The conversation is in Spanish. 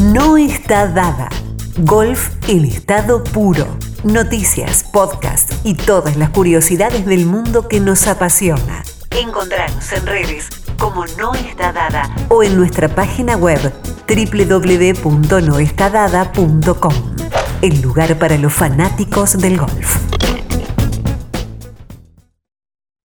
No está dada. Golf en estado puro. Noticias, podcast y todas las curiosidades del mundo que nos apasiona. Encontrarnos en redes como No está dada o en nuestra página web www.noestadada.com. El lugar para los fanáticos del golf.